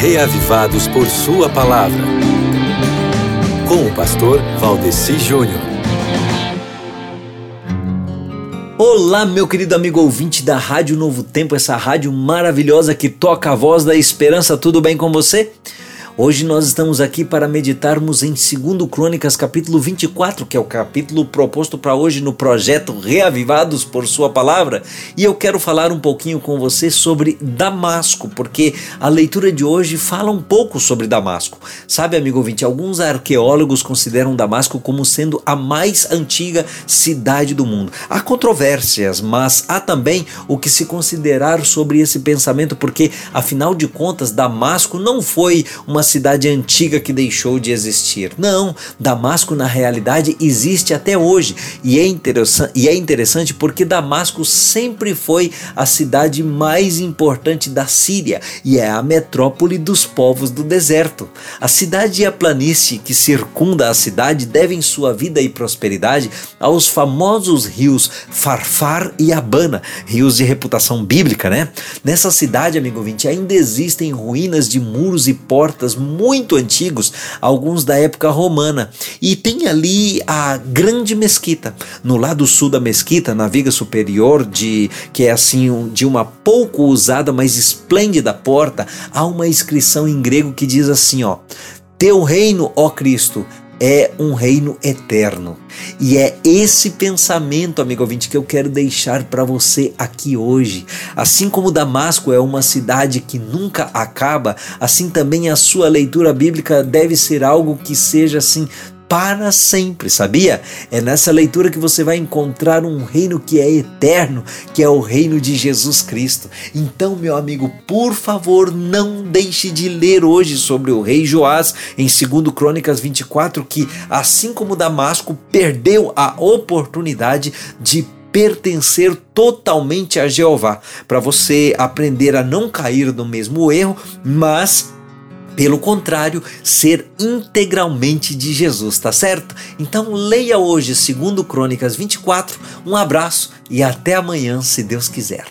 reavivados por Sua palavra. Com o pastor Valdeci Júnior. Olá, meu querido amigo ouvinte da Rádio Novo Tempo, essa rádio maravilhosa que toca a voz da esperança. Tudo bem com você? Hoje nós estamos aqui para meditarmos em 2 Crônicas, capítulo 24, que é o capítulo proposto para hoje no projeto Reavivados por Sua Palavra. E eu quero falar um pouquinho com você sobre Damasco, porque a leitura de hoje fala um pouco sobre Damasco. Sabe, amigo ouvinte, alguns arqueólogos consideram Damasco como sendo a mais antiga cidade do mundo. Há controvérsias, mas há também o que se considerar sobre esse pensamento, porque afinal de contas, Damasco não foi uma cidade antiga que deixou de existir. Não, Damasco na realidade existe até hoje e é, interessante, e é interessante porque Damasco sempre foi a cidade mais importante da Síria e é a metrópole dos povos do deserto. A cidade e a planície que circunda a cidade devem sua vida e prosperidade aos famosos rios Farfar e Abana, rios de reputação bíblica, né? Nessa cidade, amigo ouvinte, ainda existem ruínas de muros e portas muito antigos, alguns da época romana. E tem ali a grande mesquita. No lado sul da mesquita, na viga superior, de que é assim de uma pouco usada, mas esplêndida porta, há uma inscrição em grego que diz assim, ó: Teu reino, ó Cristo, é um reino eterno. E é esse pensamento, amigo ouvinte, que eu quero deixar para você aqui hoje. Assim como Damasco é uma cidade que nunca acaba, assim também a sua leitura bíblica deve ser algo que seja assim para sempre, sabia? É nessa leitura que você vai encontrar um reino que é eterno, que é o reino de Jesus Cristo. Então, meu amigo, por favor, não deixe de ler hoje sobre o rei Joás em 2 Crônicas 24, que assim como Damasco perdeu a oportunidade de pertencer totalmente a Jeová, para você aprender a não cair no mesmo erro, mas pelo contrário, ser integralmente de Jesus, tá certo? Então leia hoje, segundo Crônicas 24. Um abraço e até amanhã, se Deus quiser.